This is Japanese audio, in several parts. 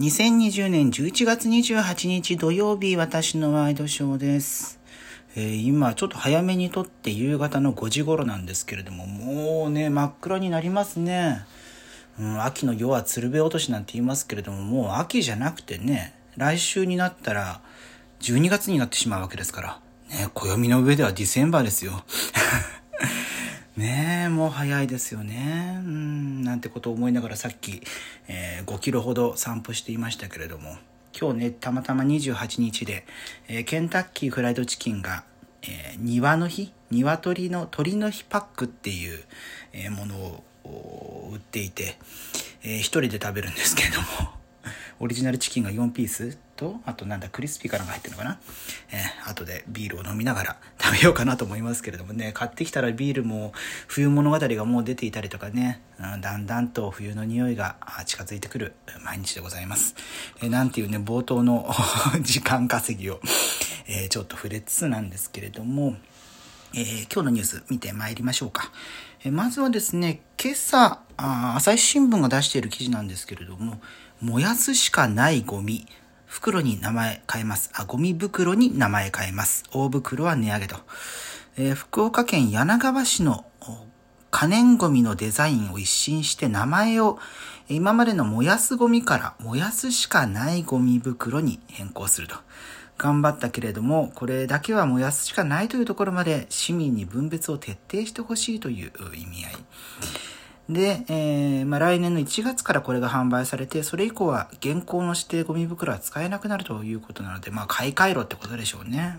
2020年11月28日土曜日、私のワイドショーです。えー、今、ちょっと早めに撮って夕方の5時頃なんですけれども、もうね、真っ暗になりますね。うん、秋の夜は鶴瓶落としなんて言いますけれども、もう秋じゃなくてね、来週になったら、12月になってしまうわけですから。ね、暦の上ではディセンバーですよ。ねえ、もう早いですよね。うん、なんてことを思いながらさっき、えー、5キロほど散歩していましたけれども、今日ね、たまたま28日で、えー、ケンタッキーフライドチキンが、えー、庭の日？鶏の鳥の日パックっていう、えものを売っていて、えー、一人で食べるんですけれども、オリジナルチキンが4ピースと、あとなんだ、クリスピーかなんか入ってるのかな？えー、後でビールを飲みながら食べようかなと思いますけれどもね、買ってきたらビールも冬物語がもう出ていたりとかね、うん、だんだんと冬の匂いが近づいてくる毎日でございます。えー、なんていうね、冒頭の 時間稼ぎを、えー、ちょっと触れつつなんですけれども、えー、今日のニュース見てまいりましょうか。え、まずはですね、今朝、朝日新聞が出している記事なんですけれども、燃やすしかないゴミ、袋に名前変えます。あ、ゴミ袋に名前変えます。大袋は値上げと。えー、福岡県柳川市の可燃ゴミのデザインを一新して名前を今までの燃やすゴミから燃やすしかないゴミ袋に変更すると。頑張ったけれども、これだけは燃やすしかないというところまで市民に分別を徹底してほしいという意味合い。で、えー、まあ、来年の1月からこれが販売されて、それ以降は現行の指定ゴミ袋は使えなくなるということなので、まあ、買い替えろってことでしょうね。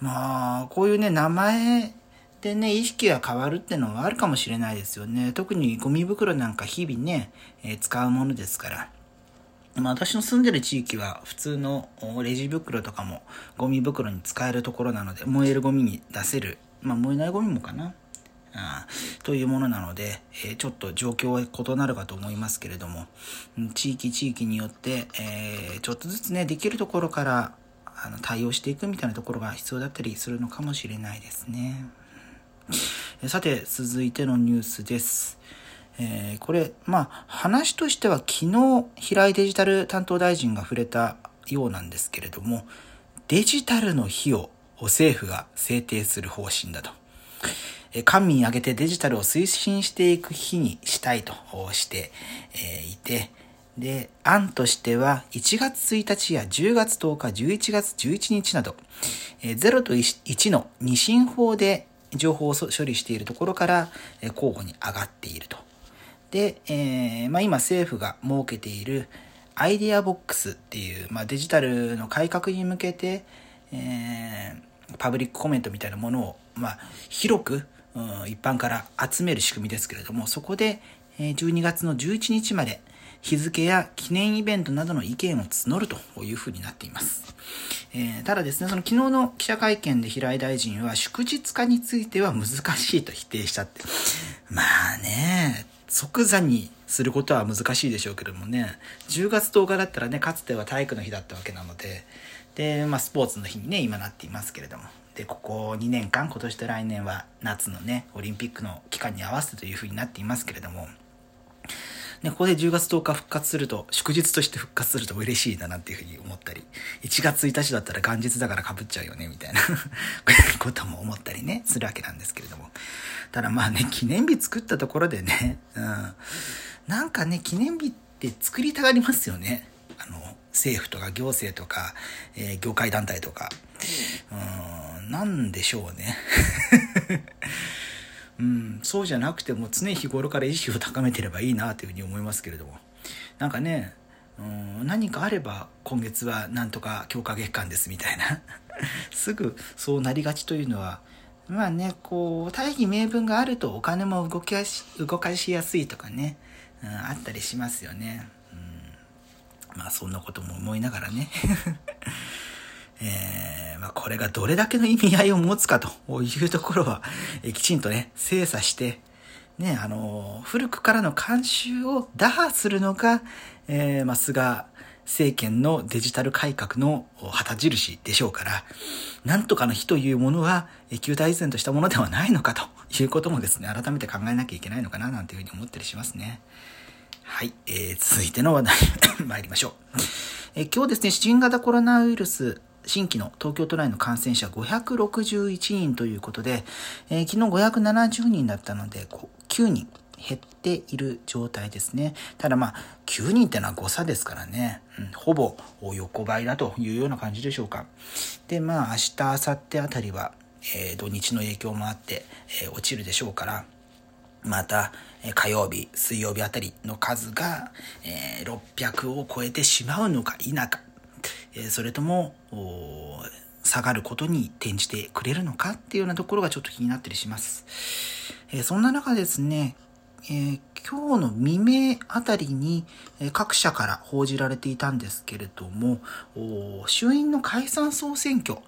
うん。まあ、こういうね、名前でね、意識が変わるってのはあるかもしれないですよね。特にゴミ袋なんか日々ね、えー、使うものですから。まあ、私の住んでる地域は普通のレジ袋とかもゴミ袋に使えるところなので、燃えるゴミに出せる。まあ、燃えないゴミもかな。というものなので、えちょっと状況は異なるかと思いますけれども、地域地域によって、えちょっとずつね、できるところからあの対応していくみたいなところが必要だったりするのかもしれないですね。さて、続いてのニュースです。えー、これ、まあ、話としては昨日、平井デジタル担当大臣が触れたようなんですけれども、デジタルの日を政府が制定する方針だと。官民挙げてデジタルを推進していく日にしたいとしていて、で、案としては1月1日や10月10日、11月11日など、0と1の二進法で情報を処理しているところから交互に上がっていると。で、えー、まあ、今政府が設けているアイデアボックスっていう、まあ、デジタルの改革に向けて、えー、パブリックコメントみたいなものを、まあ、広く一般から集める仕組みですけれども、そこで12月の11日まで日付や記念イベントなどの意見を募るというふうになっています。えー、ただですね、その昨日の記者会見で平井大臣は祝日化については難しいと否定したって。まあね、即座にすることは難しいでしょうけどもね、10月10日だったらね、かつては体育の日だったわけなので、で、まあスポーツの日にね、今なっていますけれども。で、ここ2年間、今年と来年は夏のね、オリンピックの期間に合わせてというふうになっていますけれども、ね、ここで10月10日復活すると、祝日として復活すると嬉しいななんていうふうに思ったり、1月1日だったら元日だから被っちゃうよね、みたいな ことも思ったりね、するわけなんですけれども。ただまあね、記念日作ったところでね、うん、なんかね、記念日って作りたがりますよね。政府とか行政とか、えー、業界団体とか。うんなんでしょうね。うん、そうじゃなくても常日頃から意識を高めてればいいなというふうに思いますけれども。なんかね、うん、何かあれば今月はなんとか強化月間ですみたいな。すぐそうなりがちというのは、まあね、こう、大義名分があるとお金も動きやし、動かしやすいとかね、うん、あったりしますよね。まあそんなことも思いながらね。えー、まあ、これがどれだけの意味合いを持つかというところは、えきちんとね、精査して、ね、あの、古くからの慣習を打破するのが、えー、まあ、菅政権のデジタル改革の旗印でしょうから、なんとかの日というものは、旧大前としたものではないのかということもですね、改めて考えなきゃいけないのかな、なんていうふうに思ったりしますね。はい、えー、続いての話題 参りましょう。えー、今日ですね、新型コロナウイルス新規の東京都内の感染者561人ということで、えー、昨日570人だったので、9人減っている状態ですね。ただまあ、9人ってのは誤差ですからね、うん、ほぼ横ばいだというような感じでしょうか。で、まあ、明日、明後日あたりは、えー、土日の影響もあって、えー、落ちるでしょうから、また、火曜日、水曜日あたりの数が、えー、600を超えてしまうのか否か、えー、それとも、下がることに転じてくれるのかっていうようなところがちょっと気になったりします。えー、そんな中ですね、えー、今日の未明あたりに、え、各社から報じられていたんですけれども、衆院の解散総選挙、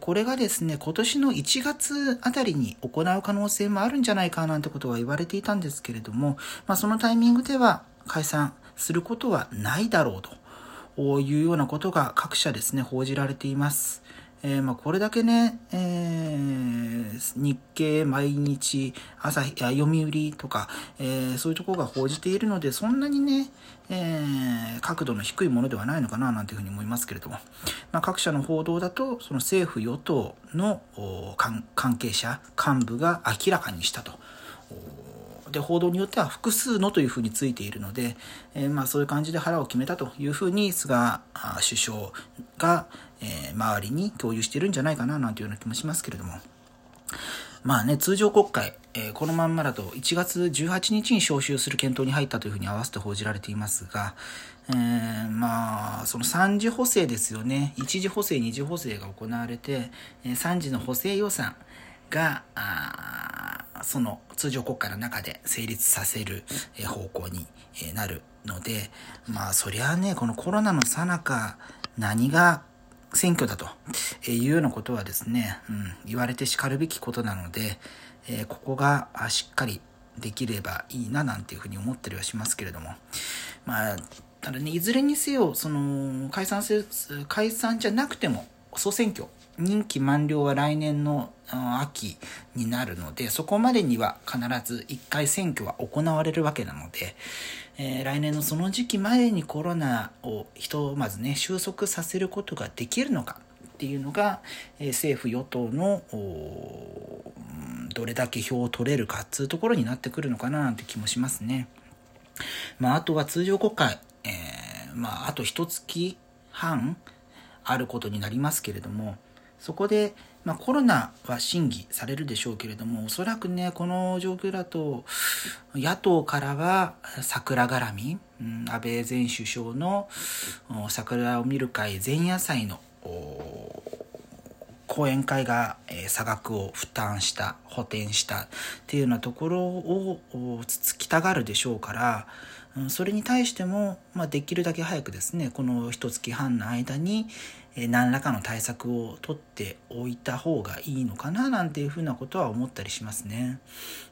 これがですね、今年の1月あたりに行う可能性もあるんじゃないかなんてことが言われていたんですけれども、まあ、そのタイミングでは解散することはないだろうというようなことが各社ですね、報じられています。えー、まあこれだけね、えー、日経、毎日、朝日、読売とか、えー、そういうところが報じているので、そんなにね、えー、角度の低いものではないのかな、なんていうふうに思いますけれども、まあ、各社の報道だと、その政府与党の関係者、幹部が明らかにしたと。で報道によっては複数のというふうについているので、えー、まあそういう感じで腹を決めたというふうに菅首相が、えー、周りに共有してるんじゃないかななんていうような気もしますけれども。まあね、通常国会、えー、このまんまだと1月18日に召集する検討に入ったというふうに合わせて報じられていますが、えー、まあ、その3次補正ですよね。1次補正、2次補正が行われて、え、3次の補正予算が、その通常国会の中で成立させる方向になるので、まあそりゃあね、このコロナの最中何が選挙だというようなことはですね、うん、言われて叱るべきことなので、えー、ここがしっかりできればいいななんていうふうに思ったりはしますけれども、まあ、ただね、いずれにせよ、その、解散せ、解散じゃなくても、総選挙、任期満了は来年の秋になるので、そこまでには必ず1回選挙は行われるわけなので、えー、来年のその時期までにコロナをひとまずね、収束させることができるのかっていうのが、えー、政府与党のどれだけ票を取れるかっていうところになってくるのかななんて気もしますね。まあ、あとは通常国会、えー、まあ、あと一月半あることになりますけれども、そこで、まあ、コロナは審議されるでしょうけれども、おそらくね、この状況だと、野党からは桜絡み、うん、安倍前首相の桜を見る会前夜祭の講演会が、え差額を負担した、補填したっていうようなところをつつきたがるでしょうから、それに対しても、まあ、できるだけ早くですね、この一月半の間に、何らかの対策を取っておいた方がいいのかな、なんていうふうなことは思ったりしますね。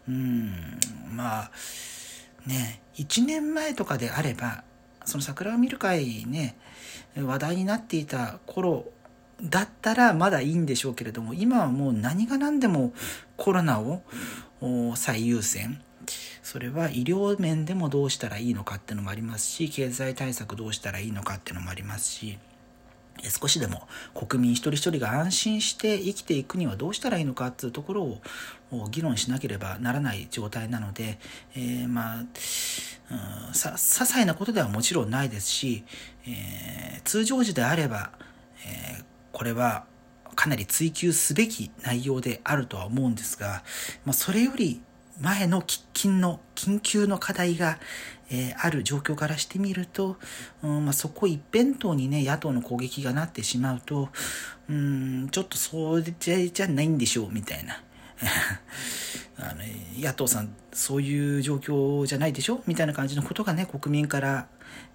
うん、まあ、ね、1年前とかであれば、その桜を見る会ね、話題になっていた頃だったらまだいいんでしょうけれども、今はもう何が何でもコロナを最優先。それは医療面でもどうしたらいいのかっていうのもありますし、経済対策どうしたらいいのかっていうのもありますし、少しでも国民一人一人が安心して生きていくにはどうしたらいいのかっていうところを議論しなければならない状態なので、えー、まあ、うん、さ、些細なことではもちろんないですし、えー、通常時であれば、えー、これはかなり追求すべき内容であるとは思うんですが、まあ、それより前の喫緊の緊急の課題が、えー、ある状況からしてみると、うんまあ、そこ一辺倒にね、野党の攻撃がなってしまうと、うん、ちょっとそうじゃじゃないんでしょう、みたいな。あの野党さん、そういう状況じゃないでしょみたいな感じのことがね、国民から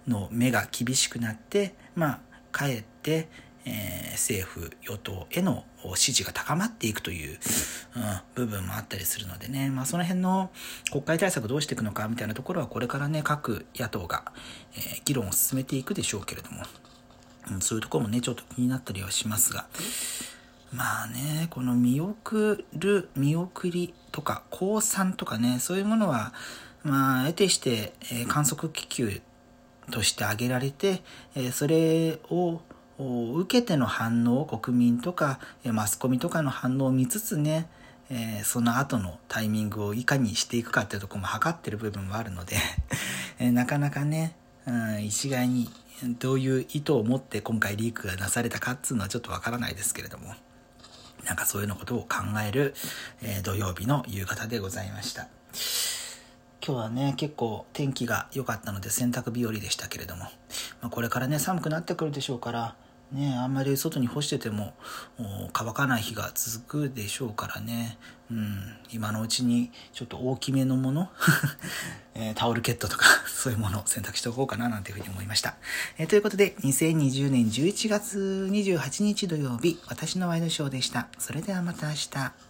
の目が厳しくなって、まあ、かえって、えー、政府、与党への支持が高まっていくという、うん、部分もあったりするのでね、まあその辺の国会対策どうしていくのかみたいなところはこれからね、各野党が、えー、議論を進めていくでしょうけれども、うん、そういうところもね、ちょっと気になったりはしますが、まあね、この見送る、見送りとか、降参とかね、そういうものは、まあ、得てして、え観測気球として挙げられて、えそれを受けての反応を国民とかマスコミとかの反応を見つつね、えその後のタイミングをいかにしていくかっていうとこも測ってる部分もあるのでえなかなかね、うん、一概にどういう意図を持って今回リークがなされたかっつうのはちょっとわからないですけれども、なんかそういうのことを考える、えー、土曜日の夕方でございました。今日はね、結構天気が良かったので洗濯日和でしたけれども、まあ、これからね、寒くなってくるでしょうから、ね、あんまり外に干してても乾かない日が続くでしょうからね、うん、今のうちにちょっと大きめのもの、えー、タオルケットとか そういうものを選択しておこうかななんていうふうに思いました。えー、ということで、2020年11月28日土曜日、私のワイドショーでした。それではまた明日。